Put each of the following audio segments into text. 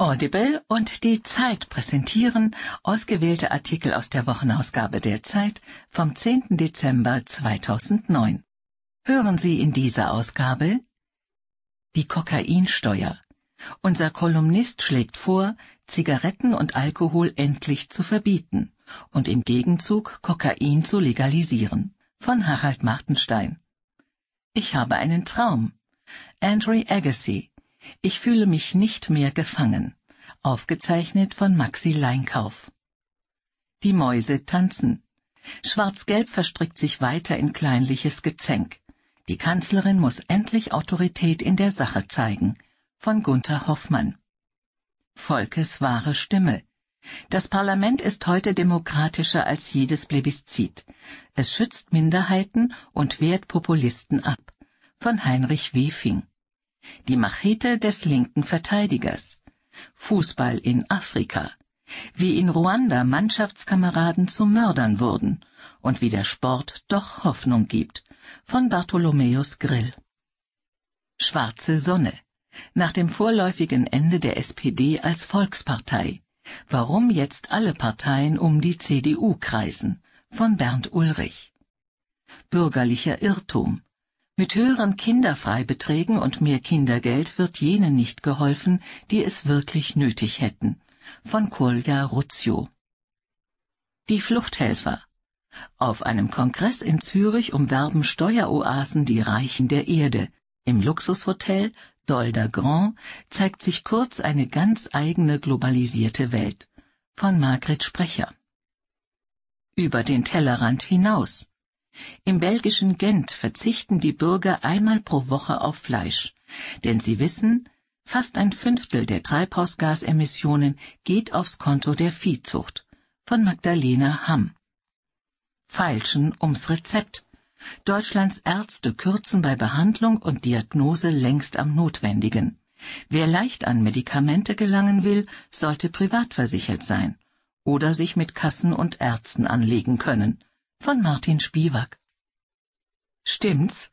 Audible und die Zeit präsentieren ausgewählte Artikel aus der Wochenausgabe der Zeit vom 10. Dezember 2009. Hören Sie in dieser Ausgabe die Kokainsteuer. Unser Kolumnist schlägt vor, Zigaretten und Alkohol endlich zu verbieten und im Gegenzug Kokain zu legalisieren. Von Harald Martenstein. Ich habe einen Traum. Andrew Agassi. Ich fühle mich nicht mehr gefangen. Aufgezeichnet von Maxi Leinkauf. Die Mäuse tanzen. Schwarz-Gelb verstrickt sich weiter in kleinliches Gezänk. Die Kanzlerin muss endlich Autorität in der Sache zeigen. Von Gunther Hoffmann. Volkes wahre Stimme. Das Parlament ist heute demokratischer als jedes Plebiszit. Es schützt Minderheiten und wehrt Populisten ab. Von Heinrich Wefing. Die Machete des linken Verteidigers. Fußball in Afrika. Wie in Ruanda Mannschaftskameraden zu Mördern wurden und wie der Sport doch Hoffnung gibt. Von Bartholomäus Grill. Schwarze Sonne. Nach dem vorläufigen Ende der SPD als Volkspartei. Warum jetzt alle Parteien um die CDU kreisen. Von Bernd Ulrich. Bürgerlicher Irrtum. Mit höheren Kinderfreibeträgen und mehr Kindergeld wird jenen nicht geholfen, die es wirklich nötig hätten. Von Kolja Ruzio. Die Fluchthelfer. Auf einem Kongress in Zürich umwerben Steueroasen die Reichen der Erde. Im Luxushotel Dolder Grand zeigt sich kurz eine ganz eigene globalisierte Welt. Von Margret Sprecher. Über den Tellerrand hinaus. Im belgischen Gent verzichten die Bürger einmal pro Woche auf Fleisch, denn sie wissen, fast ein Fünftel der Treibhausgasemissionen geht aufs Konto der Viehzucht. Von Magdalena Hamm. Feilschen ums Rezept. Deutschlands Ärzte kürzen bei Behandlung und Diagnose längst am Notwendigen. Wer leicht an Medikamente gelangen will, sollte privat versichert sein oder sich mit Kassen und Ärzten anlegen können von Martin Spivak. Stimmt's?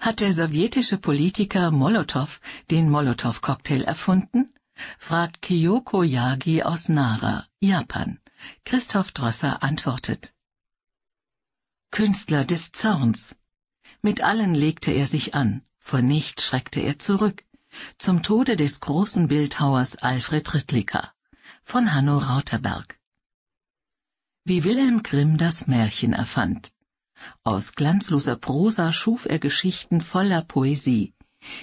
Hat der sowjetische Politiker Molotow den Molotow-Cocktail erfunden? fragt Kyoko Yagi aus Nara, Japan. Christoph Drosser antwortet. Künstler des Zorns. Mit allen legte er sich an, vor nichts schreckte er zurück. Zum Tode des großen Bildhauers Alfred Rittlicker. Von Hanno Rauterberg wie Wilhelm Grimm das Märchen erfand. Aus glanzloser Prosa schuf er Geschichten voller Poesie.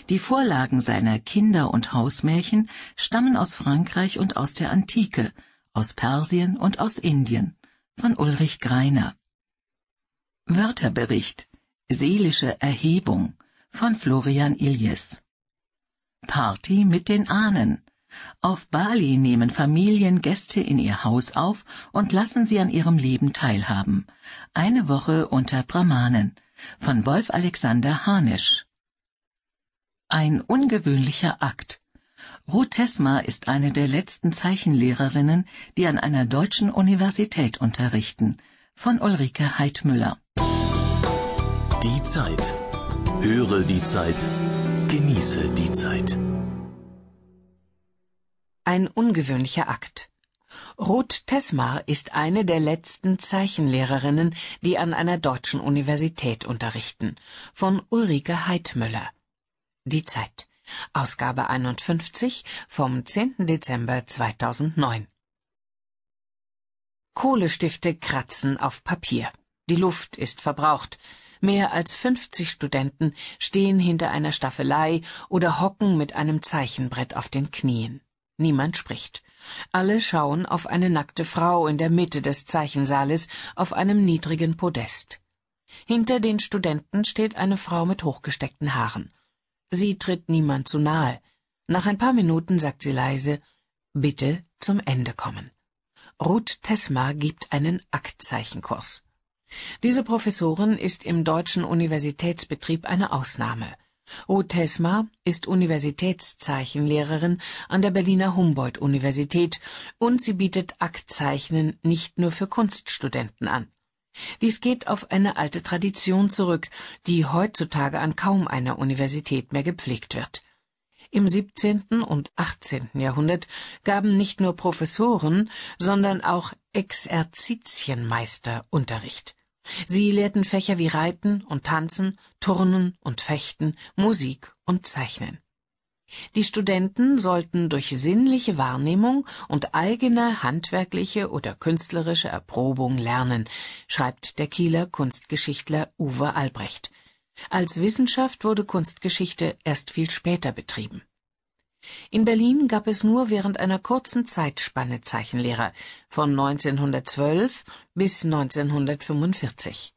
Die Vorlagen seiner Kinder- und Hausmärchen stammen aus Frankreich und aus der Antike, aus Persien und aus Indien, von Ulrich Greiner. Wörterbericht Seelische Erhebung von Florian Iljes Party mit den Ahnen auf Bali nehmen Familien Gäste in ihr Haus auf und lassen sie an ihrem Leben teilhaben. Eine Woche unter Brahmanen von Wolf Alexander Harnisch. Ein ungewöhnlicher Akt. Ruth Tesma ist eine der letzten Zeichenlehrerinnen, die an einer deutschen Universität unterrichten. Von Ulrike Heidmüller. Die Zeit. Höre die Zeit. Genieße die Zeit. Ein ungewöhnlicher Akt. Ruth Tesmar ist eine der letzten Zeichenlehrerinnen, die an einer deutschen Universität unterrichten. Von Ulrike Heidmüller. Die Zeit. Ausgabe 51 vom 10. Dezember 2009. Kohlestifte kratzen auf Papier. Die Luft ist verbraucht. Mehr als 50 Studenten stehen hinter einer Staffelei oder hocken mit einem Zeichenbrett auf den Knien. Niemand spricht. Alle schauen auf eine nackte Frau in der Mitte des Zeichensaales auf einem niedrigen Podest. Hinter den Studenten steht eine Frau mit hochgesteckten Haaren. Sie tritt niemand zu nahe. Nach ein paar Minuten sagt sie leise Bitte zum Ende kommen. Ruth Tesma gibt einen Aktzeichenkurs. Diese Professorin ist im deutschen Universitätsbetrieb eine Ausnahme. Ruth Tesma ist Universitätszeichenlehrerin an der Berliner Humboldt-Universität und sie bietet Aktzeichnen nicht nur für Kunststudenten an. Dies geht auf eine alte Tradition zurück, die heutzutage an kaum einer Universität mehr gepflegt wird. Im 17. und 18. Jahrhundert gaben nicht nur Professoren, sondern auch Exerzitienmeister Unterricht. Sie lehrten Fächer wie Reiten und Tanzen, Turnen und Fechten, Musik und Zeichnen. Die Studenten sollten durch sinnliche Wahrnehmung und eigene handwerkliche oder künstlerische Erprobung lernen, schreibt der Kieler Kunstgeschichtler Uwe Albrecht. Als Wissenschaft wurde Kunstgeschichte erst viel später betrieben. In Berlin gab es nur während einer kurzen Zeitspanne Zeichenlehrer von 1912 bis 1945.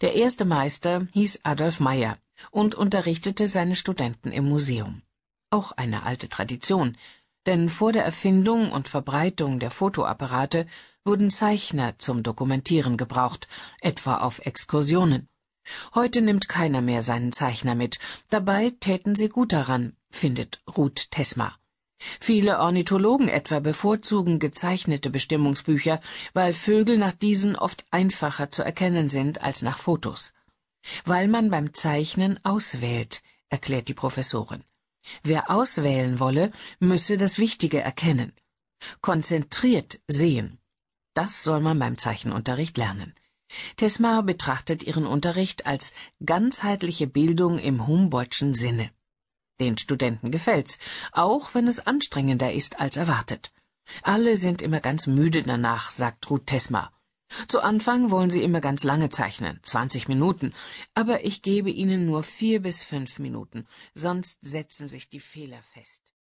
Der erste Meister hieß Adolf Meyer und unterrichtete seine Studenten im Museum. Auch eine alte Tradition, denn vor der Erfindung und Verbreitung der Fotoapparate wurden Zeichner zum Dokumentieren gebraucht, etwa auf Exkursionen. Heute nimmt keiner mehr seinen Zeichner mit, dabei täten sie gut daran, findet Ruth Tesma. Viele Ornithologen etwa bevorzugen gezeichnete Bestimmungsbücher, weil Vögel nach diesen oft einfacher zu erkennen sind als nach Fotos. Weil man beim Zeichnen auswählt, erklärt die Professorin. Wer auswählen wolle, müsse das Wichtige erkennen. Konzentriert sehen. Das soll man beim Zeichenunterricht lernen. Tesma betrachtet ihren Unterricht als ganzheitliche Bildung im Humboldtschen Sinne. Den Studenten gefällt's, auch wenn es anstrengender ist als erwartet. Alle sind immer ganz müde danach, sagt Ruth Tesma. Zu Anfang wollen sie immer ganz lange zeichnen, 20 Minuten, aber ich gebe ihnen nur vier bis fünf Minuten, sonst setzen sich die Fehler fest.